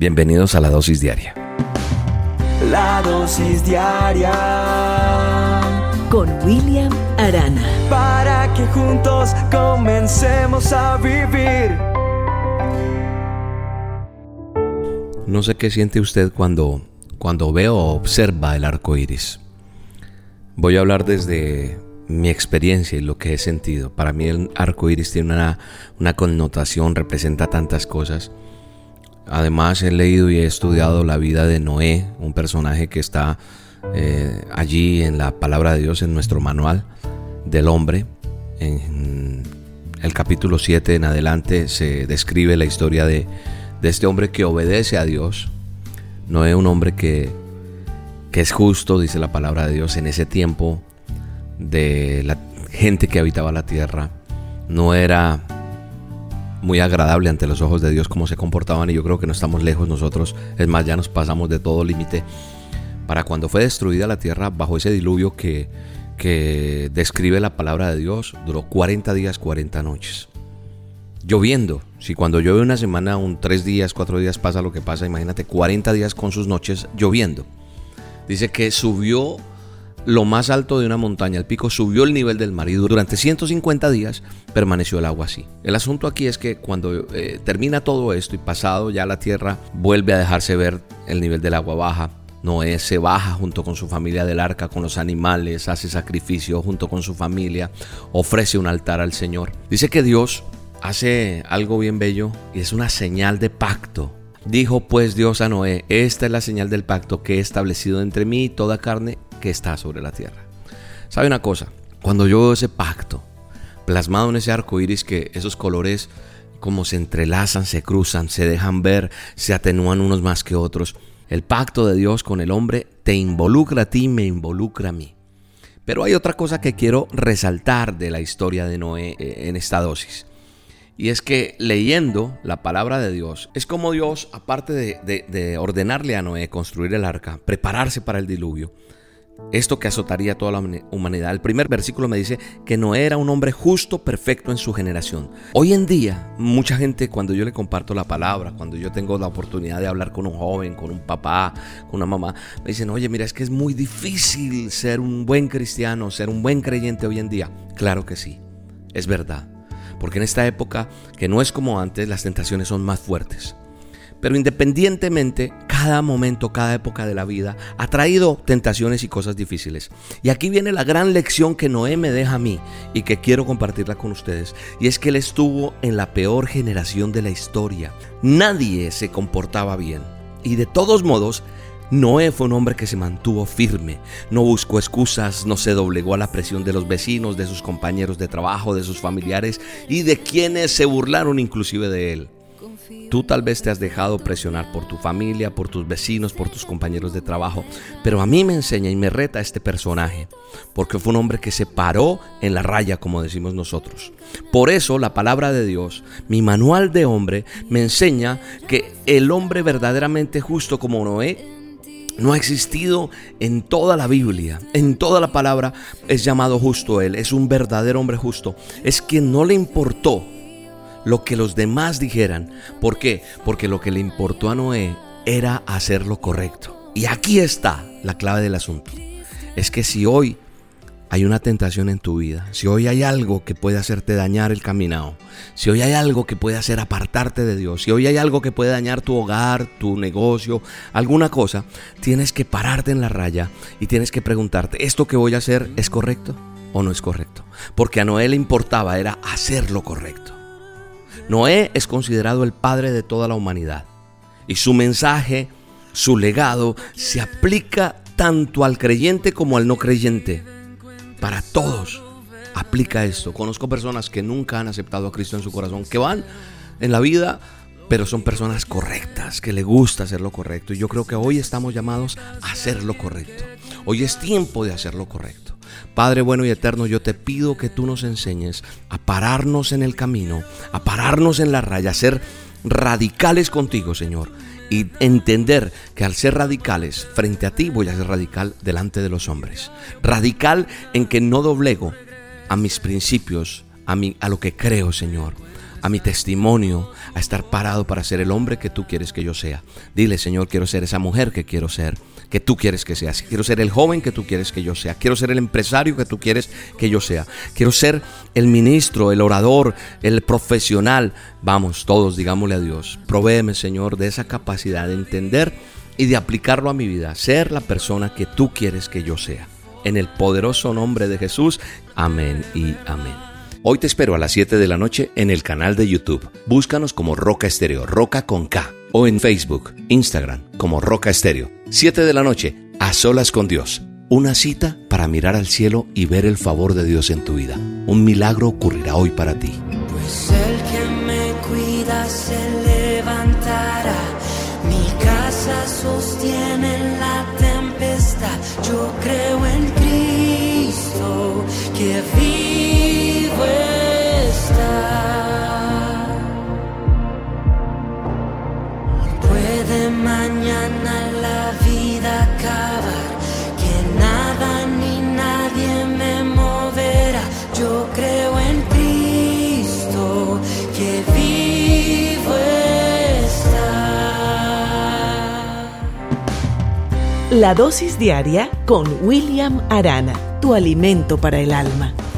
Bienvenidos a la dosis diaria. La dosis diaria con William Arana. Para que juntos comencemos a vivir. No sé qué siente usted cuando, cuando ve o observa el arco iris. Voy a hablar desde mi experiencia y lo que he sentido. Para mí el arco iris tiene una, una connotación, representa tantas cosas. Además he leído y he estudiado la vida de Noé, un personaje que está eh, allí en la palabra de Dios, en nuestro manual del hombre. En el capítulo 7 en adelante se describe la historia de, este hombre que obedece a Dios. Noé, un hombre que, que es justo, dice la palabra de Dios, en ese tiempo de la gente que habitaba la tierra. No era muy agradable ante los ojos de Dios cómo se comportaban y yo creo que no estamos lejos nosotros. Es más, ya nos pasamos de todo límite. Para cuando fue destruida la tierra bajo ese diluvio que, que describe la palabra de Dios, duró 40 días, 40 noches. Lloviendo. Si cuando llueve una semana, un tres días, cuatro días pasa lo que pasa, imagínate 40 días con sus noches lloviendo. Dice que subió lo más alto de una montaña, el pico, subió el nivel del mar y durante 150 días permaneció el agua así. El asunto aquí es que cuando eh, termina todo esto y pasado ya la tierra vuelve a dejarse ver el nivel del agua baja. Noé se baja junto con su familia del arca, con los animales, hace sacrificio junto con su familia, ofrece un altar al Señor. Dice que Dios hace algo bien bello y es una señal de pacto Dijo pues Dios a Noé, esta es la señal del pacto que he establecido entre mí y toda carne que está sobre la tierra. ¿Sabe una cosa? Cuando yo veo ese pacto plasmado en ese arco iris, que esos colores como se entrelazan, se cruzan, se dejan ver, se atenúan unos más que otros. El pacto de Dios con el hombre te involucra a ti, me involucra a mí. Pero hay otra cosa que quiero resaltar de la historia de Noé eh, en esta dosis. Y es que leyendo la palabra de Dios, es como Dios, aparte de, de ordenarle a Noé construir el arca, prepararse para el diluvio, esto que azotaría a toda la humanidad. El primer versículo me dice que Noé era un hombre justo, perfecto en su generación. Hoy en día, mucha gente cuando yo le comparto la palabra, cuando yo tengo la oportunidad de hablar con un joven, con un papá, con una mamá, me dicen, oye, mira, es que es muy difícil ser un buen cristiano, ser un buen creyente hoy en día. Claro que sí, es verdad. Porque en esta época, que no es como antes, las tentaciones son más fuertes. Pero independientemente, cada momento, cada época de la vida ha traído tentaciones y cosas difíciles. Y aquí viene la gran lección que Noé me deja a mí y que quiero compartirla con ustedes. Y es que él estuvo en la peor generación de la historia. Nadie se comportaba bien. Y de todos modos, Noé fue un hombre que se mantuvo firme, no buscó excusas, no se doblegó a la presión de los vecinos, de sus compañeros de trabajo, de sus familiares y de quienes se burlaron inclusive de él. Tú tal vez te has dejado presionar por tu familia, por tus vecinos, por tus compañeros de trabajo, pero a mí me enseña y me reta este personaje, porque fue un hombre que se paró en la raya, como decimos nosotros. Por eso la palabra de Dios, mi manual de hombre, me enseña que el hombre verdaderamente justo como Noé no ha existido en toda la Biblia, en toda la palabra es llamado justo él, es un verdadero hombre justo, es quien no le importó lo que los demás dijeran. ¿Por qué? Porque lo que le importó a Noé era hacer lo correcto. Y aquí está la clave del asunto. Es que si hoy hay una tentación en tu vida, si hoy hay algo que puede hacerte dañar el caminado, si hoy hay algo que puede hacer apartarte de Dios, si hoy hay algo que puede dañar tu hogar, tu negocio, alguna cosa, tienes que pararte en la raya y tienes que preguntarte, ¿esto que voy a hacer es correcto o no es correcto? Porque a Noé le importaba era hacer lo correcto. Noé es considerado el padre de toda la humanidad y su mensaje, su legado, se aplica tanto al creyente como al no creyente. Para todos aplica esto. Conozco personas que nunca han aceptado a Cristo en su corazón, que van en la vida, pero son personas correctas, que le gusta hacer lo correcto. Y yo creo que hoy estamos llamados a hacer lo correcto. Hoy es tiempo de hacer lo correcto. Padre bueno y eterno, yo te pido que tú nos enseñes a pararnos en el camino, a pararnos en la raya, a ser radicales contigo, Señor. Y entender que al ser radicales frente a ti voy a ser radical delante de los hombres. Radical en que no doblego a mis principios, a, a lo que creo, Señor. A mi testimonio, a estar parado para ser el hombre que tú quieres que yo sea. Dile, Señor, quiero ser esa mujer que quiero ser, que tú quieres que sea. Quiero ser el joven que tú quieres que yo sea. Quiero ser el empresario que tú quieres que yo sea. Quiero ser el ministro, el orador, el profesional. Vamos, todos digámosle a Dios, provéeme, Señor, de esa capacidad de entender y de aplicarlo a mi vida. Ser la persona que tú quieres que yo sea. En el poderoso nombre de Jesús. Amén y amén. Hoy te espero a las 7 de la noche en el canal de YouTube. Búscanos como Roca Estéreo, Roca con K. O en Facebook, Instagram, como Roca Estéreo. 7 de la noche, a solas con Dios. Una cita para mirar al cielo y ver el favor de Dios en tu vida. Un milagro ocurrirá hoy para ti. Pues el que me cuida se levantará. Mi casa sostiene Puede mañana la vida acabar. Que nada ni nadie me moverá. Yo creo en Cristo que vivo está. La dosis diaria con William Arana, tu alimento para el alma.